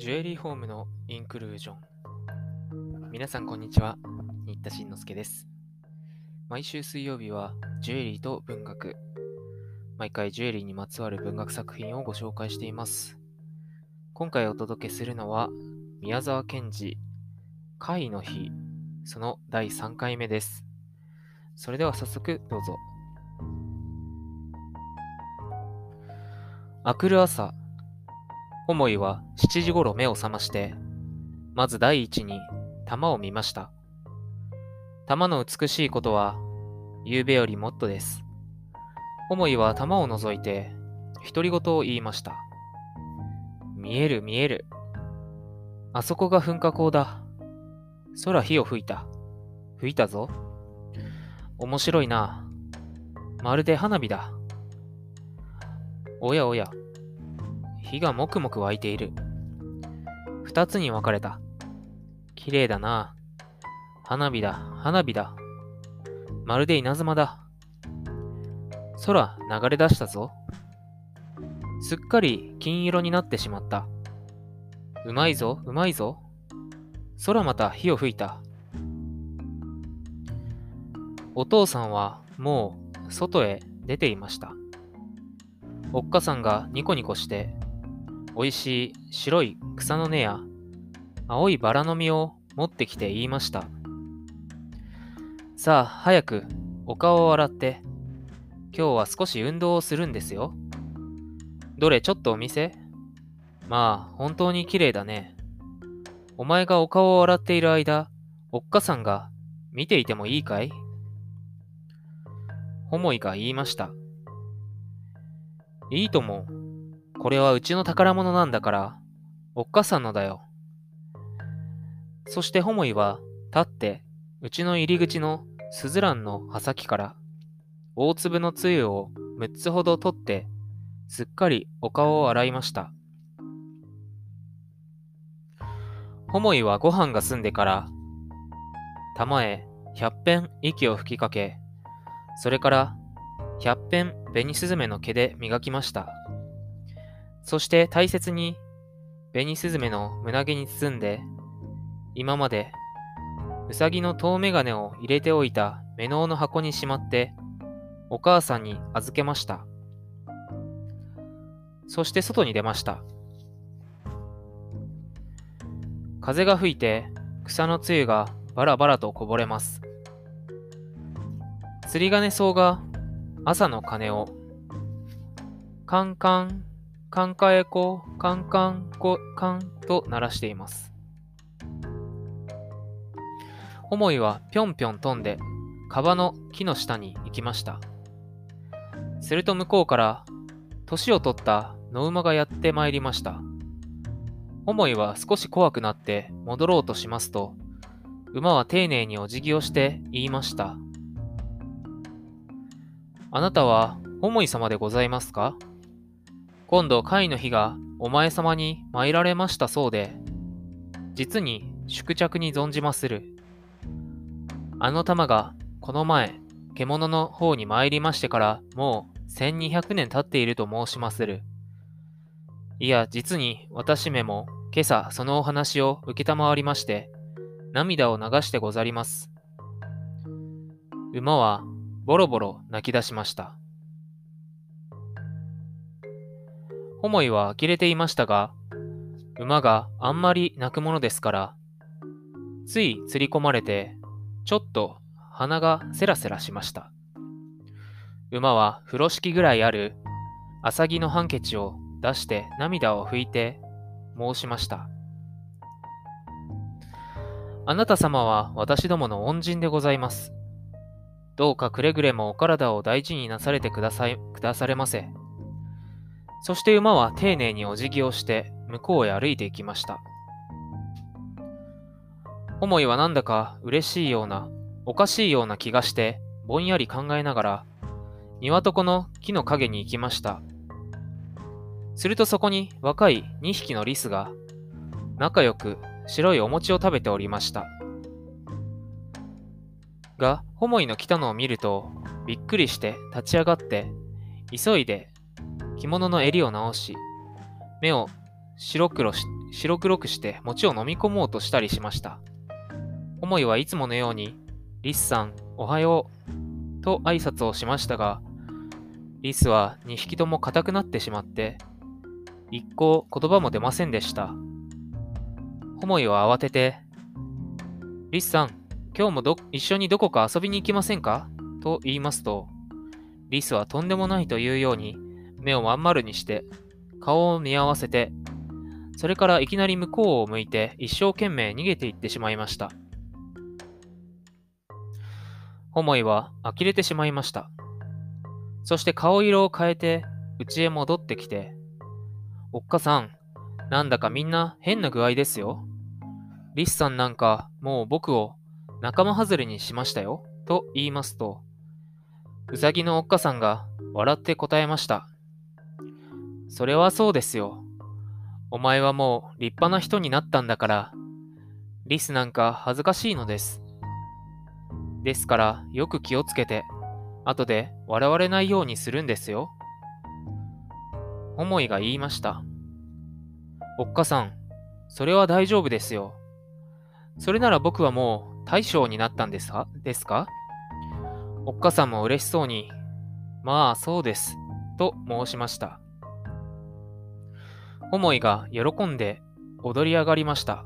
ジュエリーホームのインクルージョン。皆さんこんにちは。新田慎之介です。毎週水曜日はジュエリーと文学。毎回ジュエリーにまつわる文学作品をご紹介しています。今回お届けするのは宮沢賢治、会の日、その第3回目です。それでは早速どうぞ。明くる朝、ホモイは7時頃目を覚まして、まず第一に玉を見ました。玉の美しいことは、夕べよりもっとです。ホモイは玉を覗いて、独り言を言いました。見える見える。あそこが噴火口だ。空火を吹いた。吹いたぞ。面白いな。まるで花火だ。おやおや。火がもくもく湧いている。二つに分かれた。綺麗だな。花火だ、花火だ。まるで稲妻だ。空流れ出したぞ。すっかり金色になってしまった。うまいぞ、うまいぞ。空また火を吹いた。お父さんはもう外へ出ていました。おっかさんがニコニコしておいしい白い草の根や青いバラの実を持ってきて言いました。さあ、早くお顔を洗って、今日は少し運動をするんですよ。どれちょっとお見せまあ、本当に綺麗だね。お前がお顔を洗っている間、おっかさんが見ていてもいいかい？ホモイが言いました。いいとも。これはうちの宝物なんだから、おっかさんのだよ。そしてホモイは立って、うちの入り口のスズランの刃先から、大粒のつゆを6つほど取って、すっかりお顔を洗いました。ホモイはご飯が済んでから、玉へ100遍息を吹きかけ、それから100遍紅スズメの毛で磨きました。そして大切に紅スズメの胸毛に包んで、今までうさぎの遠眼鏡を入れておいた目のの箱にしまって、お母さんに預けました。そして外に出ました。風が吹いて草のつゆがバラバラとこぼれます。釣り鐘草が朝の鐘をカンカンカンカエコカンカンコカンと鳴らしています。ホモイはぴょんぴょん飛んでカバの木の下に行きました。すると向こうから年を取った野馬がやってまいりました。ホモイは少し怖くなって戻ろうとしますと、馬は丁寧にお辞儀をして言いました。あなたはホモイ様でございますか？今度会の日がお前様に参られましたそうで、実に宿着に存じまする。あの玉がこの前、獣の方に参りましてからもう1200年経っていると申しまする。いや、実に私めも今朝そのお話を受けたまわりまして、涙を流してござります。馬はボロボロ泣き出しました。ホモイは呆れていましたが、馬があんまり泣くものですから、つい釣り込まれて、ちょっと鼻がセラセラしました。馬は風呂敷ぐらいある浅木のハンケチを出して涙を拭いて申しました。あなた様は私どもの恩人でございます。どうかくれぐれもお体を大事になされてください、くだされませ。そして馬は丁寧にお辞儀をして向こうへ歩いていきました。ホモイはなんだか嬉しいような、おかしいような気がして、ぼんやり考えながら、庭床の木の陰に行きました。するとそこに若い2匹のリスが、仲良く白いお餅を食べておりました。が、ホモイの来たのを見ると、びっくりして立ち上がって、急いで着物の襟を直し、目を白黒し白黒くして餅を飲み込もうとしたりしました。ホモイはいつものように、リスさん、おはよう、と挨拶をしましたが、リスは2匹とも硬くなってしまって、一向言葉も出ませんでした。ホモイは慌てて、リスさん、今日もど一緒にどこか遊びに行きませんか？と言いますと、リスはとんでもないというように目をまん丸にして顔を見合わせて、それからいきなり向こうを向いて一生懸命逃げていってしまいました。ホモイは呆れてしまいました。そして顔色を変えて家へ戻ってきて、おっかさん、なんだかみんな変な具合ですよ。リスさんなんかもう僕を仲間外れにしましたよ。と言いますと、うさぎのおっかさんが笑って答えました。それはそうですよ。お前はもう立派な人になったんだから、リスなんか恥ずかしいのです。ですからよく気をつけて、後で笑われないようにするんですよ。思いが言いました。おっかさん、それは大丈夫ですよ。それなら僕はもう大将になったんですか？ですか？おっかさんも嬉しそうに、まあそうです、と申しました。思いが喜んで踊り上がりました。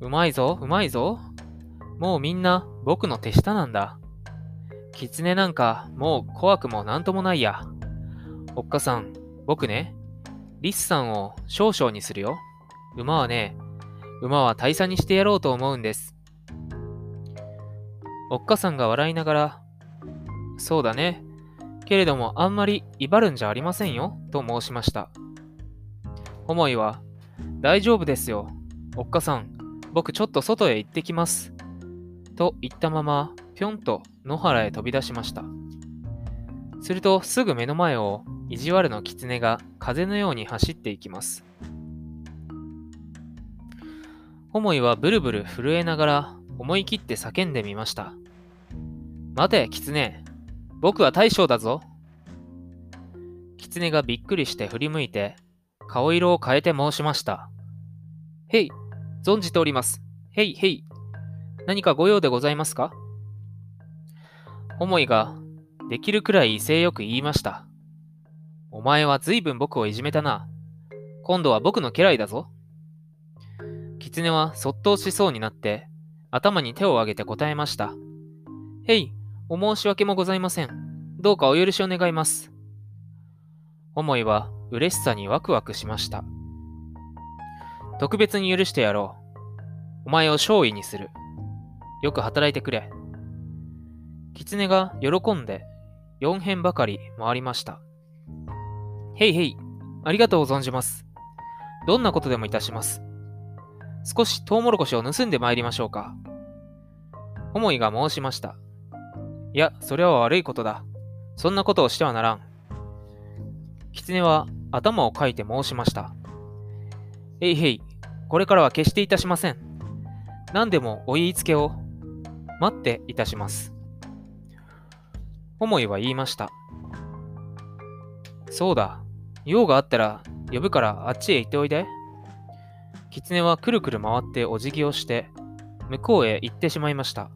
うまいぞ、うまいぞ。もうみんな僕の手下なんだ。狐なんかもう怖くもなんともないや。おっかさん、僕ね、リスさんを少々にするよ。馬はね、馬は大差にしてやろうと思うんです。おっかさんが笑いながら、そうだね。けれどもあんまり威張るんじゃありませんよ、と申しました。思いは、大丈夫ですよ。おっかさん、僕ちょっと外へ行ってきます。と言ったまま、ぴょんと野原へ飛び出しました。するとすぐ目の前を意地悪の狐が風のように走っていきます。思いはブルブル震えながら思い切って叫んでみました。待て、狐。僕は大将だぞ。狐がびっくりして振り向いて、顔色を変えて申しました。へい、存じております。へいへい。何かご用でございますか？思いが、できるくらい威勢よく言いました。お前は随分僕をいじめたな。今度は僕の家来だぞ。狐はそっとしそうになって、頭に手を挙げて答えました。へい、お申し訳もございません。どうかお許しを願います。思いは嬉しさにワクワクしました。特別に許してやろう。お前を勝位にする。よく働いてくれ。狐が喜んで四辺ばかり回りました。へいへい、ありがとう存じます。どんなことでもいたします。少しトウモロコシを盗んで参りましょうか。思いが申しました。いや、それは悪いことだ。そんなことをしてはならん。狐は頭をかいて申しました。えいへい、これからは決していたしません。何でもお言いつけを待っていたします。思いは言いました。そうだ、用があったら呼ぶからあっちへ行っておいで。狐はくるくる回ってお辞儀をして向こうへ行ってしまいました。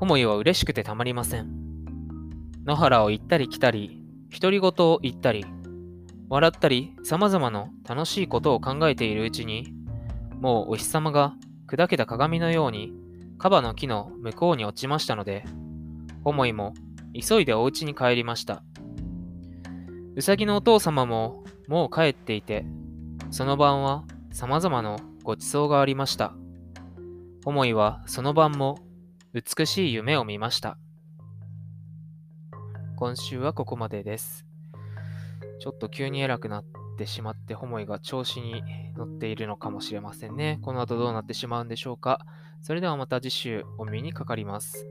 思いは嬉しくてたまりません。野原を行ったり来たり、独り言を言ったり、笑ったり、様々な楽しいことを考えているうちに、もうお日様が砕けた鏡のように、カバの木の向こうに落ちましたので、思いも急いでお家に帰りました。うさぎのお父様ももう帰っていて、その晩は様々なごちそうがありました。思いはその晩も美しい夢を見ました。今週はここまでです。ちょっと急に偉くなってしまって、ホモイが調子に乗っているのかもしれませんね。この後どうなってしまうんでしょうか。それではまた次週お耳にかかります。